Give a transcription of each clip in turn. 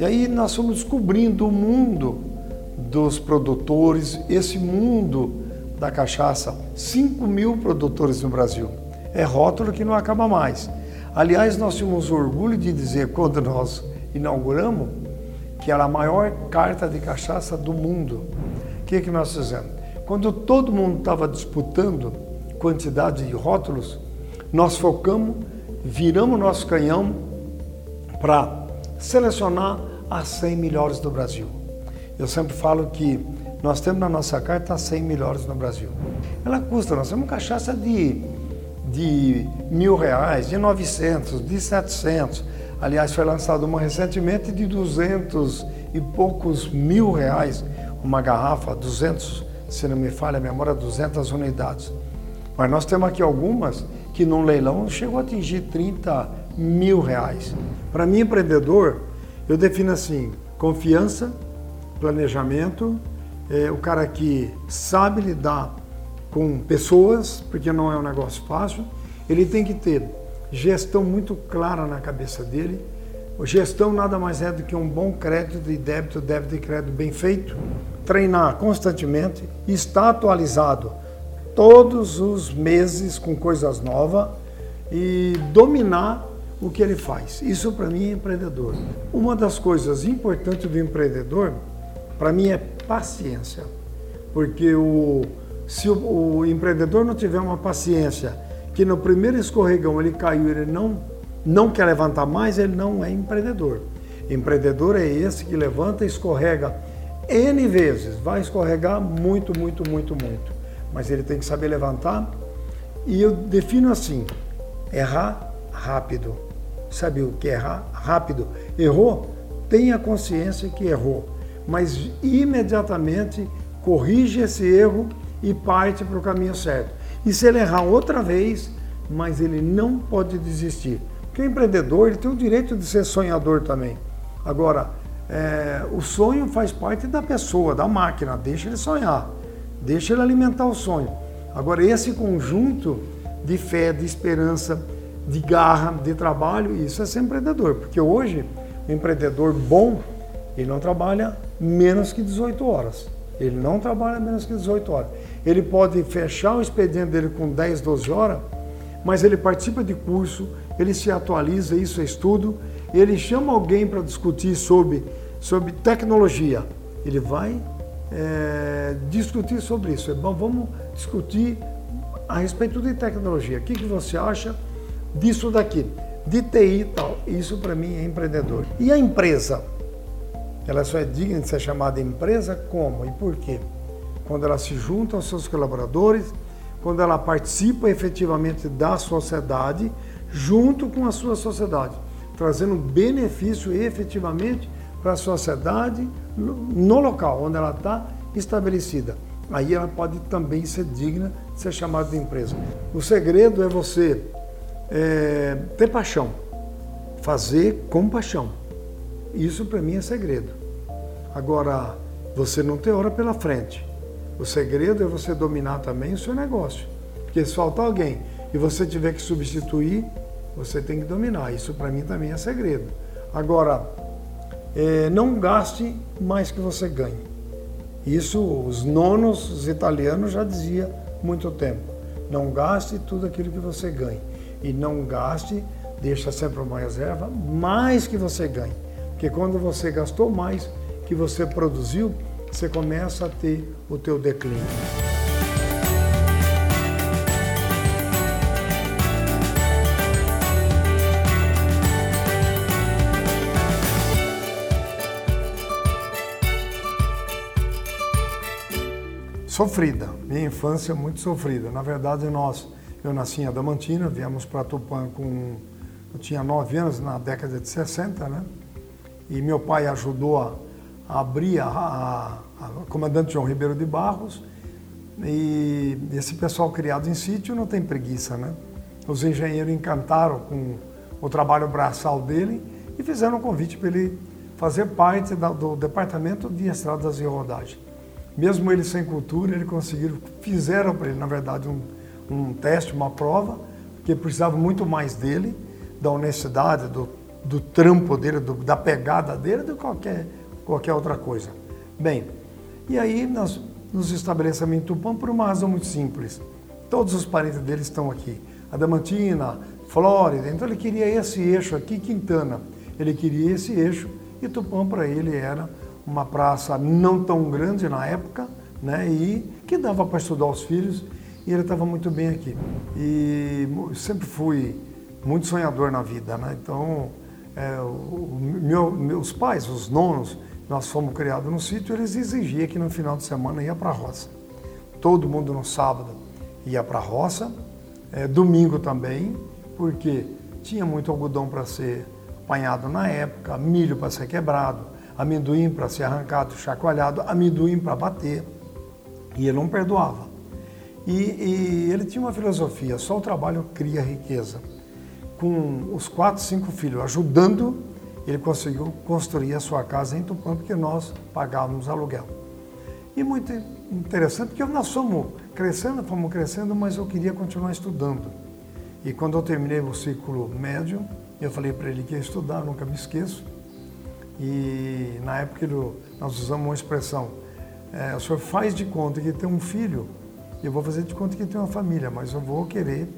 E aí nós fomos descobrindo o mundo dos produtores, esse mundo da cachaça. 5 mil produtores no Brasil. É rótulo que não acaba mais. Aliás, nós tínhamos orgulho de dizer, quando nós inauguramos, que era a maior carta de cachaça do mundo. O que, que nós fizemos? Quando todo mundo estava disputando quantidade de rótulos, nós focamos, viramos nosso canhão para selecionar as 100 melhores do Brasil. Eu sempre falo que nós temos na nossa carta as 100 melhores no Brasil. Ela custa, nós temos cachaça de, de mil reais, de 900, de 700. Aliás, foi lançada uma recentemente de 200 e poucos mil reais, uma garrafa, 200 se não me falha a memória, 200 unidades. Mas nós temos aqui algumas que num leilão chegou a atingir 30 mil reais. Para mim, empreendedor, eu defino assim: confiança, planejamento, é, o cara que sabe lidar com pessoas, porque não é um negócio fácil, ele tem que ter gestão muito clara na cabeça dele. Gestão nada mais é do que um bom crédito de débito, débito e crédito bem feito treinar constantemente, estar atualizado todos os meses com coisas novas e dominar o que ele faz. Isso para mim é empreendedor. Uma das coisas importantes do empreendedor, para mim, é paciência. Porque o, se o, o, empreendedor não tiver uma paciência, que no primeiro escorregão ele caiu, ele não, não quer levantar mais, ele não é empreendedor. Empreendedor é esse que levanta, escorrega N vezes, vai escorregar muito, muito, muito, muito. Mas ele tem que saber levantar. E eu defino assim: errar rápido. Sabe o que é? Rápido. Errou? Tenha consciência que errou. Mas imediatamente corrige esse erro e parte para o caminho certo. E se ele errar outra vez, mas ele não pode desistir. Porque o empreendedor ele tem o direito de ser sonhador também. Agora, é, o sonho faz parte da pessoa, da máquina, deixa ele sonhar, deixa ele alimentar o sonho. Agora, esse conjunto de fé, de esperança, de garra, de trabalho, isso é ser empreendedor, porque hoje o empreendedor bom, ele não trabalha menos que 18 horas. Ele não trabalha menos que 18 horas. Ele pode fechar o expediente dele com 10, 12 horas, mas ele participa de curso, ele se atualiza, isso é estudo, ele chama alguém para discutir sobre sobre tecnologia. Ele vai é, discutir sobre isso. Bom, vamos discutir a respeito de tecnologia. O que, que você acha disso daqui? De TI e tal. Isso para mim é empreendedor. E a empresa? Ela só é digna de ser chamada empresa como e por quê? Quando ela se junta aos seus colaboradores, quando ela participa efetivamente da sociedade, junto com a sua sociedade, trazendo benefício efetivamente para a sociedade no local onde ela está estabelecida. Aí ela pode também ser digna de ser chamada de empresa. O segredo é você é, ter paixão, fazer com paixão. Isso para mim é segredo. Agora, você não ter hora pela frente. O segredo é você dominar também o seu negócio. Porque se faltar alguém e você tiver que substituir, você tem que dominar. Isso para mim também é segredo. Agora, é, não gaste mais que você ganhe. Isso os nonos os italianos já dizia muito tempo. Não gaste tudo aquilo que você ganhe. E não gaste, deixa sempre uma reserva, mais que você ganhe. Porque quando você gastou mais que você produziu, você começa a ter o teu declínio. sofrida. Minha infância muito sofrida. Na verdade, nós, eu nasci em Adamantina, viemos para Tupã com. Eu tinha nove anos, na década de 60, né? E meu pai ajudou a, abrir a, a, a comandante João Ribeiro de Barros. E esse pessoal criado em sítio não tem preguiça, né? Os engenheiros encantaram com o trabalho braçal dele e fizeram um convite para ele fazer parte da, do departamento de estradas e rodagem mesmo ele sem cultura, ele conseguiram, fizeram para ele, na verdade, um, um teste, uma prova, que precisava muito mais dele, da honestidade, do do trampo dele, do, da pegada dele, do qualquer, qualquer outra coisa. Bem, e aí nós nos estabelecemos em Tupã por uma razão muito simples. Todos os parentes dele estão aqui. Adamantina, Flórida, então ele queria esse eixo aqui, Quintana. Ele queria esse eixo e Tupã para ele era uma praça não tão grande na época, né? E que dava para estudar os filhos e ele estava muito bem aqui. E sempre fui muito sonhador na vida, né? Então, é, o, meu, meus pais, os nonos, nós fomos criados no sítio, eles exigiam que no final de semana ia para a roça. Todo mundo no sábado ia para a roça, é, domingo também, porque tinha muito algodão para ser apanhado na época, milho para ser quebrado, amendoim para ser arrancado, chacoalhado, amendoim para bater. E ele não perdoava. E, e, ele tinha uma filosofia: só o trabalho cria riqueza. Com os quatro, cinco filhos ajudando, ele conseguiu construir a sua casa em Tupã, porque nós pagávamos aluguel. E muito interessante, porque nós fomos crescendo, fomos crescendo, mas eu queria continuar estudando. E quando eu terminei o ciclo médio, eu falei para ele que ia estudar, nunca me esqueço. E na época nós usamos uma expressão: é, o senhor faz de conta que tem um filho, eu vou fazer de conta que tem uma família, mas eu vou querer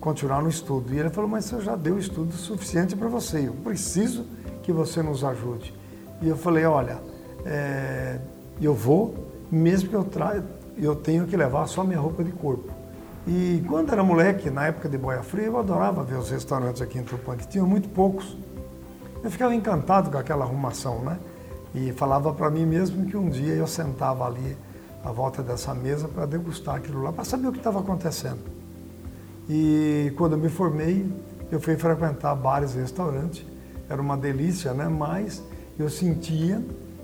continuar no estudo. E ele falou: Mas eu já deu estudo suficiente para você, eu preciso que você nos ajude. E eu falei: Olha, é, eu vou, mesmo que eu, tra eu tenha que levar só minha roupa de corpo. E quando era moleque, na época de Boia Fria, eu adorava ver os restaurantes aqui em Tupã, que tinham muito poucos. Eu ficava encantado com aquela arrumação, né? E falava para mim mesmo que um dia eu sentava ali à volta dessa mesa para degustar aquilo lá, para saber o que estava acontecendo. E quando eu me formei, eu fui frequentar bares e restaurantes. Era uma delícia, né? Mas eu sentia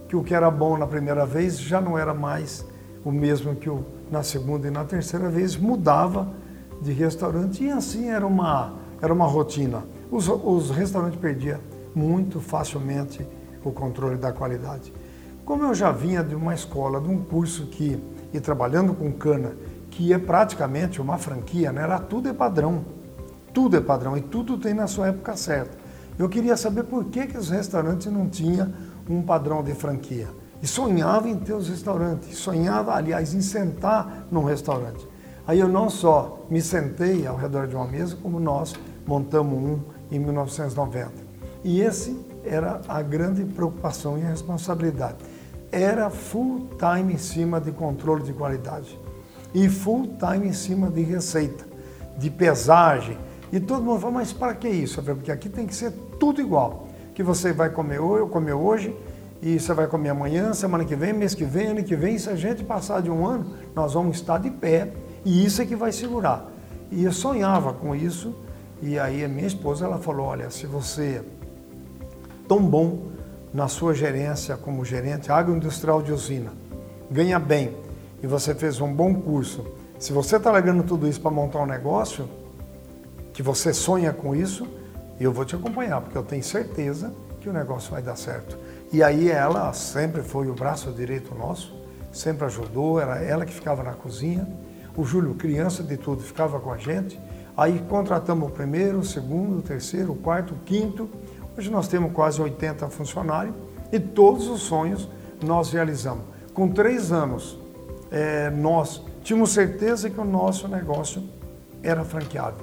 que o que era bom na primeira vez já não era mais o mesmo que o na segunda e na terceira vez mudava de restaurante e assim era uma, era uma rotina. Os, os restaurantes perdiam muito facilmente o controle da qualidade. Como eu já vinha de uma escola, de um curso que, e trabalhando com cana, que é praticamente uma franquia, né? era tudo é padrão. Tudo é padrão e tudo tem na sua época certa. Eu queria saber por que, que os restaurantes não tinham um padrão de franquia. E sonhava em ter os restaurantes, sonhava, aliás, em sentar num restaurante. Aí eu não só me sentei ao redor de uma mesa, como nós montamos um em 1990. E esse era a grande preocupação e responsabilidade. Era full time em cima de controle de qualidade e full time em cima de receita, de pesagem. E todo mundo fala, mas para que isso? Porque aqui tem que ser tudo igual. Que você vai comer hoje, comer hoje, e você vai comer amanhã, semana que vem, mês que vem, ano que vem. Se a gente passar de um ano, nós vamos estar de pé e isso é que vai segurar. E eu sonhava com isso e aí a minha esposa ela falou, olha, se você é tão bom na sua gerência como gerente agroindustrial de usina, ganha bem e você fez um bom curso, se você está largando tudo isso para montar um negócio, que você sonha com isso, eu vou te acompanhar, porque eu tenho certeza que o negócio vai dar certo. E aí ela sempre foi o braço direito nosso, sempre ajudou, era ela que ficava na cozinha. O Júlio, criança de tudo, ficava com a gente. Aí contratamos o primeiro, o segundo, o terceiro, o quarto, o quinto. Hoje nós temos quase 80 funcionários e todos os sonhos nós realizamos. Com três anos, é, nós tínhamos certeza que o nosso negócio era franqueado,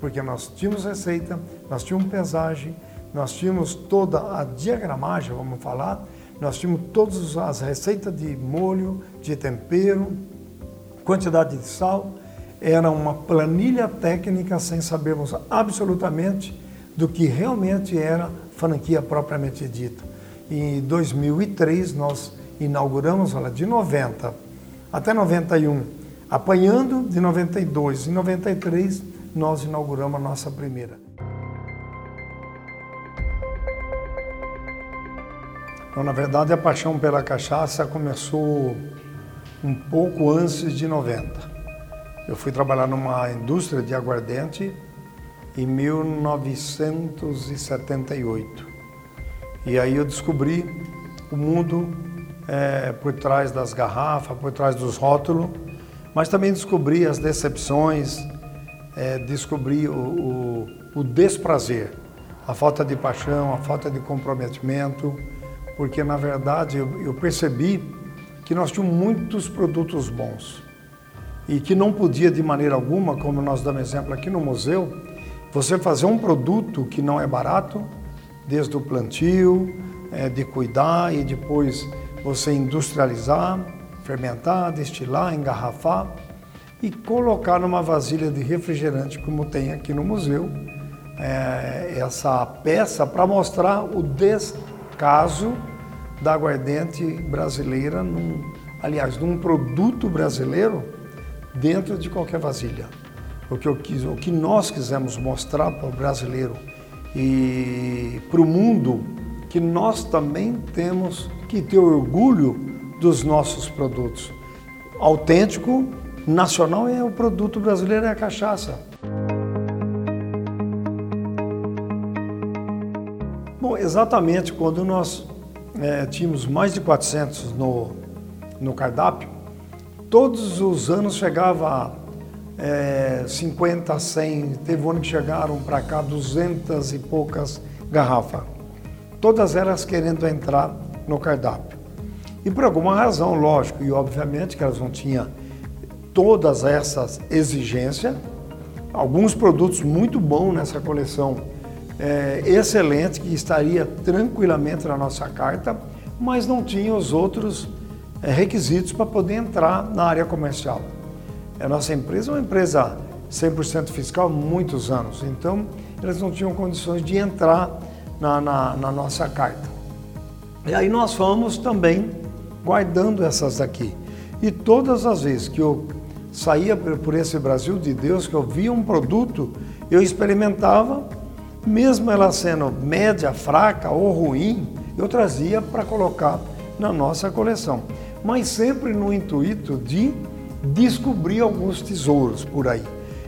porque nós tínhamos receita, nós tínhamos pesagem, nós tínhamos toda a diagramagem, vamos falar, nós tínhamos todas as receitas de molho, de tempero, quantidade de sal. Era uma planilha técnica sem sabermos absolutamente do que realmente era franquia propriamente dita. Em 2003 nós inauguramos, olha, de 90 até 91, apanhando de 92 e 93 nós inauguramos a nossa primeira. Então, na verdade, a paixão pela cachaça começou um pouco antes de 90. Eu fui trabalhar numa indústria de aguardente em 1978. E aí eu descobri o mundo é, por trás das garrafas, por trás dos rótulos, mas também descobri as decepções, é, descobri o, o, o desprazer a falta de paixão, a falta de comprometimento, porque na verdade eu, eu percebi que nós tínhamos muitos produtos bons e que não podia de maneira alguma, como nós damos exemplo aqui no museu, você fazer um produto que não é barato, desde o plantio, é, de cuidar e depois você industrializar, fermentar, destilar, engarrafar e colocar numa vasilha de refrigerante, como tem aqui no museu, é, essa peça para mostrar o descaso da aguardente brasileira, num, aliás, num produto brasileiro dentro de qualquer vasilha. O que, eu quis, o que nós quisemos mostrar para o brasileiro e para o mundo que nós também temos que ter orgulho dos nossos produtos. Autêntico, nacional é o produto brasileiro, é a cachaça. Bom, exatamente quando nós é, tínhamos mais de 400 no, no cardápio, todos os anos chegava é, 50, 100, teve um ano que chegaram para cá 200 e poucas garrafas. Todas elas querendo entrar no cardápio. E por alguma razão, lógico, e obviamente que elas não tinham todas essas exigências, alguns produtos muito bons nessa coleção, é, excelente, que estaria tranquilamente na nossa carta, mas não tinha os outros é, requisitos para poder entrar na área comercial. A nossa empresa é uma empresa 100% fiscal há muitos anos, então eles não tinham condições de entrar na, na, na nossa carta. E aí nós fomos também guardando essas daqui. E todas as vezes que eu saía por esse Brasil de Deus, que eu via um produto, eu experimentava, mesmo ela sendo média, fraca ou ruim, eu trazia para colocar na nossa coleção. Mas sempre no intuito de descobrir alguns tesouros por aí.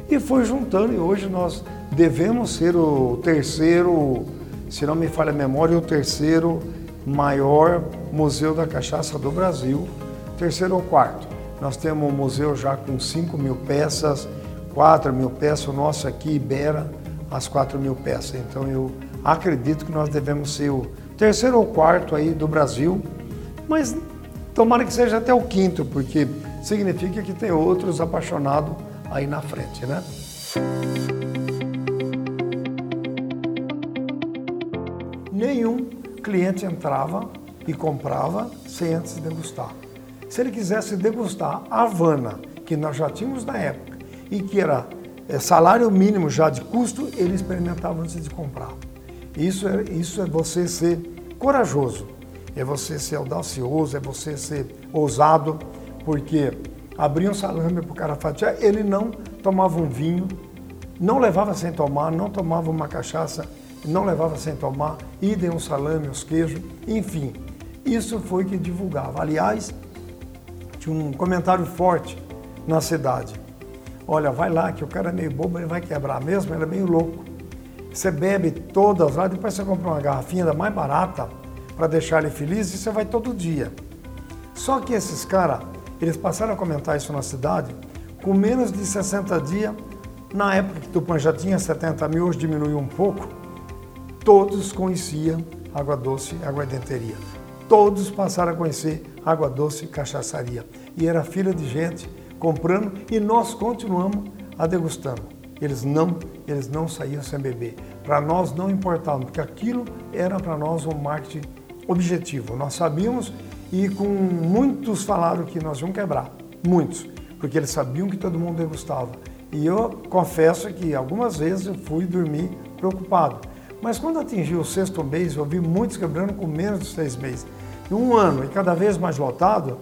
E foi juntando, e hoje nós devemos ser o terceiro, se não me falha a memória, o terceiro maior museu da cachaça do Brasil, terceiro ou quarto. Nós temos um museu já com 5 mil peças, 4 mil peças, o nosso aqui beira as 4 mil peças. Então eu acredito que nós devemos ser o terceiro ou quarto aí do Brasil, mas tomara que seja até o quinto, porque significa que tem outros apaixonados aí na frente, né? Nenhum cliente entrava e comprava sem antes degustar. Se ele quisesse degustar a Havana, que nós já tínhamos na época, e que era é, salário mínimo já de custo, ele experimentava antes de comprar. Isso é, isso é você ser corajoso, é você ser audacioso, é você ser ousado, porque abria um salame para o cara fatiar, ele não tomava um vinho, não levava sem tomar, não tomava uma cachaça, não levava sem tomar, idem um salame, os queijos, enfim. Isso foi que divulgava. Aliás, tinha um comentário forte na cidade. Olha, vai lá que o cara é meio bobo, ele vai quebrar mesmo, ele é meio louco. Você bebe todas lá, depois você compra uma garrafinha da mais barata para deixar ele feliz e você vai todo dia. Só que esses caras eles passaram a comentar isso na cidade. Com menos de 60 dias, na época que Tupã já tinha 70 mil, hoje diminuiu um pouco, todos conheciam água doce e aguardenteria. Todos passaram a conhecer água doce cachaçaria. E era fila de gente comprando e nós continuamos a degustando. Eles não, eles não saíam sem beber. Para nós não importava, porque aquilo era para nós um marketing objetivo. Nós sabíamos e com muitos falaram que nós íamos quebrar, muitos, porque eles sabiam que todo mundo degustava. E eu confesso que algumas vezes eu fui dormir preocupado. Mas quando atingi o sexto mês, eu vi muitos quebrando com menos de seis meses. Em um ano e cada vez mais lotado,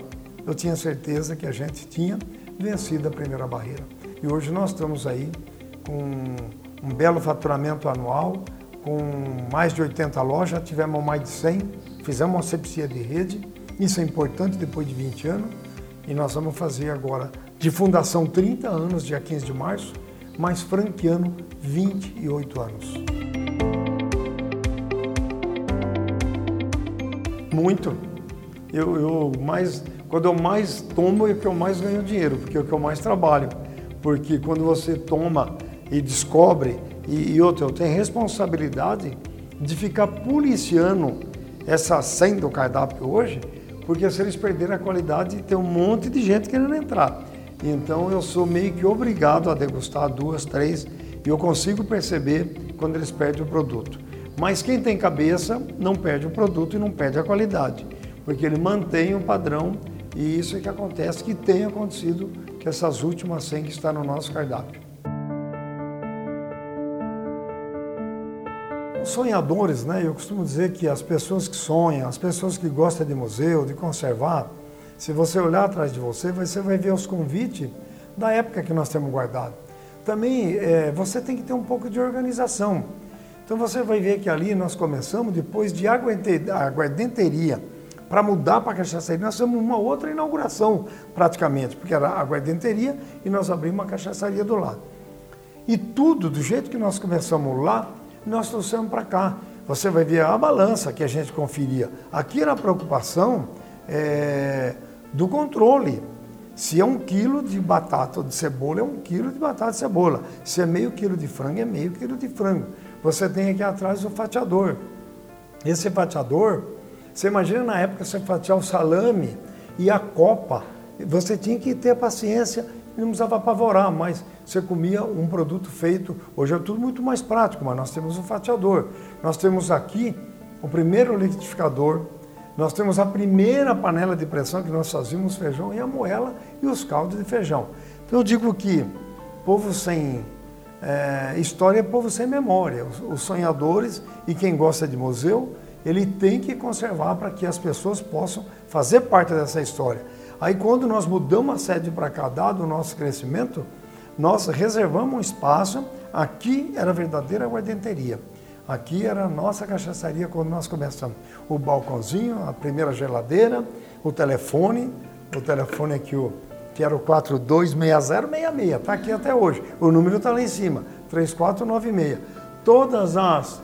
eu tinha certeza que a gente tinha vencido a primeira barreira. E hoje nós estamos aí com um belo faturamento anual, com mais de 80 lojas, tivemos mais de 100, fizemos uma sepsia de rede isso é importante depois de 20 anos. E nós vamos fazer agora de fundação 30 anos, dia 15 de março, mas franqueando 28 anos. Muito. Eu, eu mais, quando eu mais tomo é que eu mais ganho dinheiro, porque é o que eu mais trabalho. Porque quando você toma e descobre, e, e outra, eu tenho responsabilidade de ficar policiando essa senha do cardápio hoje, porque se eles perderem a qualidade, tem um monte de gente querendo entrar. Então eu sou meio que obrigado a degustar duas, três, e eu consigo perceber quando eles perdem o produto. Mas quem tem cabeça não perde o produto e não perde a qualidade, porque ele mantém o padrão e isso é que acontece, que tem acontecido que essas últimas 100 que estão no nosso cardápio. Sonhadores, né? Eu costumo dizer que as pessoas que sonham, as pessoas que gostam de museu, de conservar, se você olhar atrás de você, você vai ver os convites da época que nós temos guardado. Também é, você tem que ter um pouco de organização. Então você vai ver que ali nós começamos depois de aguardenteria para mudar para a cachaçaria. Nós fizemos uma outra inauguração praticamente, porque era aguardenteria e nós abrimos uma cachaçaria do lado. E tudo, do jeito que nós começamos lá, nós trouxemos para cá. Você vai ver a balança que a gente conferia. Aqui era a preocupação é, do controle. Se é um quilo de batata ou de cebola, é um quilo de batata e cebola. Se é meio quilo de frango, é meio quilo de frango. Você tem aqui atrás o fatiador. Esse fatiador, você imagina na época você fatiar o salame e a copa. Você tinha que ter paciência, não precisava apavorar, mas você comia um produto feito. Hoje é tudo muito mais prático, mas nós temos o fatiador. Nós temos aqui o primeiro liquidificador, nós temos a primeira panela de pressão que nós fazíamos feijão e a moela e os caldos de feijão. Então eu digo que povo sem é, história é povo sem memória. Os, os, sonhadores e quem gosta de museu, ele tem que conservar para que as pessoas possam fazer parte dessa história. Aí quando nós mudamos a sede para cá, dado o nosso crescimento, nós reservamos um espaço, aqui era a verdadeira guardenteria. Aqui era a nossa cachaçaria quando nós começamos. O balcãozinho, a primeira geladeira, o telefone, o telefone aqui, o, que era o 426066, está aqui até hoje. O número está lá em cima, 3496. Todas as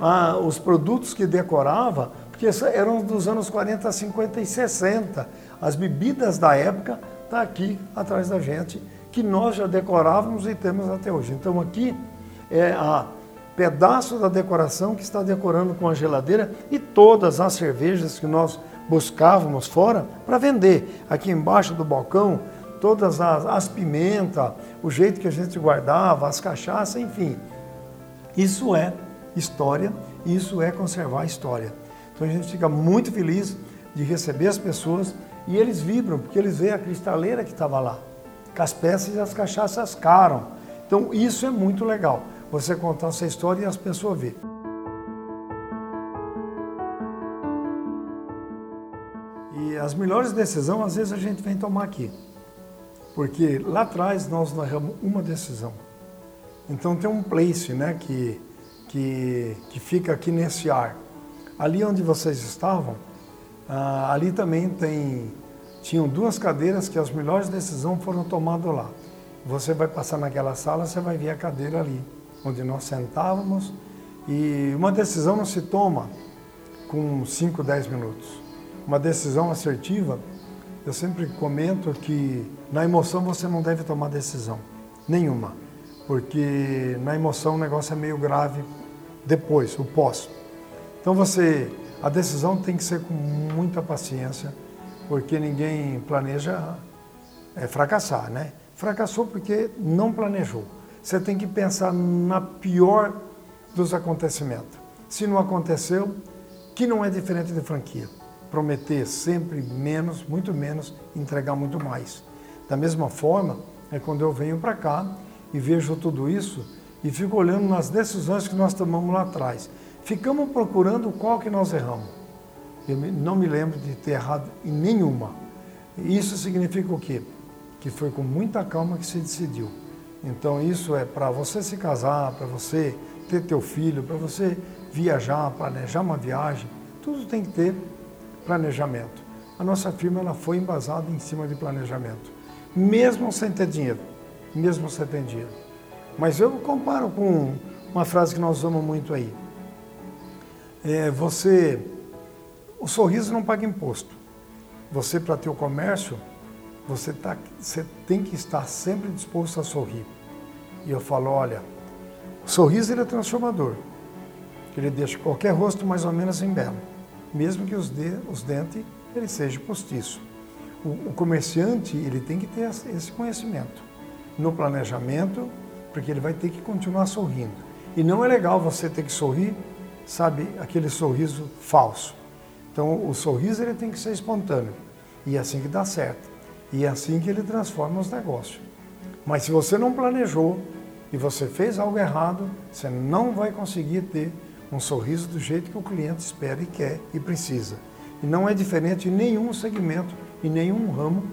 ah, os produtos que decorava, porque eram dos anos 40, 50 e 60. As bebidas da época está aqui atrás da gente, que nós já decorávamos e temos até hoje. Então aqui é a pedaço da decoração que está decorando com a geladeira e todas as cervejas que nós buscávamos fora para vender. Aqui embaixo do balcão, todas as, as pimentas, o jeito que a gente guardava, as cachaças, enfim. Isso é história, isso é conservar a história. Então a gente fica muito feliz de receber as pessoas e eles vibram, porque eles veem a cristaleira que estava lá, com as peças e as cachaças caram. Então isso é muito legal você contar essa história e as pessoas verem. E as melhores decisões, às vezes, a gente vem tomar aqui. Porque lá atrás nós narramos uma decisão. Então tem um place né, que, que, que fica aqui nesse ar. Ali onde vocês estavam, ah, ali também tem, tinham duas cadeiras que as melhores decisões foram tomadas lá. Você vai passar naquela sala, você vai ver a cadeira ali onde nós sentávamos e uma decisão não se toma com 5, 10 minutos. Uma decisão assertiva, eu sempre comento que na emoção você não deve tomar decisão nenhuma, porque na emoção o negócio é meio grave depois, o pós. Então você, a decisão tem que ser com muita paciência, porque ninguém planeja é, fracassar, né? Fracassou porque não planejou você tem que pensar na pior dos acontecimentos. Se não aconteceu, que não é diferente de franquia. Prometer sempre menos, muito menos, entregar muito mais. Da mesma forma, é quando eu venho para cá e vejo tudo isso e fico olhando nas decisões que nós tomamos lá atrás. Ficamos procurando qual que nós erramos. Eu não me lembro de ter errado em nenhuma. Isso significa o quê? Que foi com muita calma que se decidiu. Então isso é para você se casar, para você ter teu filho, para você viajar, planejar uma viagem, tudo tem que ter planejamento. A nossa firma ela foi embasada em cima de planejamento, mesmo sem ter dinheiro, mesmo sem ter dinheiro. Mas eu comparo com uma frase que nós usamos muito aí. É, você, o sorriso não paga imposto. Você para ter o comércio você, tá, você tem que estar sempre disposto a sorrir. E eu falo, olha, o sorriso ele é transformador. Ele deixa qualquer rosto mais ou menos em belo, mesmo que os, de, os dentes ele seja postiço. O, o comerciante ele tem que ter esse conhecimento no planejamento, porque ele vai ter que continuar sorrindo. E não é legal você ter que sorrir, sabe, aquele sorriso falso. Então o sorriso ele tem que ser espontâneo e é assim que dá certo. E é assim que ele transforma os negócios. Mas se você não planejou e você fez algo errado, você não vai conseguir ter um sorriso do jeito que o cliente espera e quer e precisa. E não é diferente em nenhum segmento, em nenhum ramo,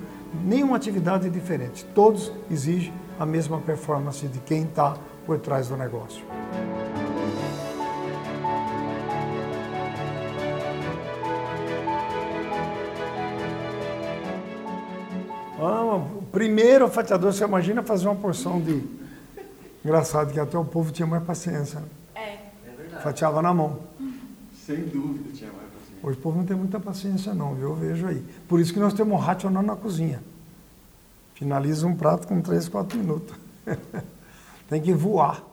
nenhuma atividade é diferente. Todos exigem a mesma performance de quem está por trás do negócio. Primeiro fatiador, você imagina fazer uma porção de. Engraçado que até o povo tinha mais paciência. É. É verdade. Fatiava na mão. Sem dúvida tinha mais paciência. Hoje o povo não tem muita paciência não, viu? Eu vejo aí. Por isso que nós temos um racional na cozinha. Finaliza um prato com 3, 4 minutos. tem que voar.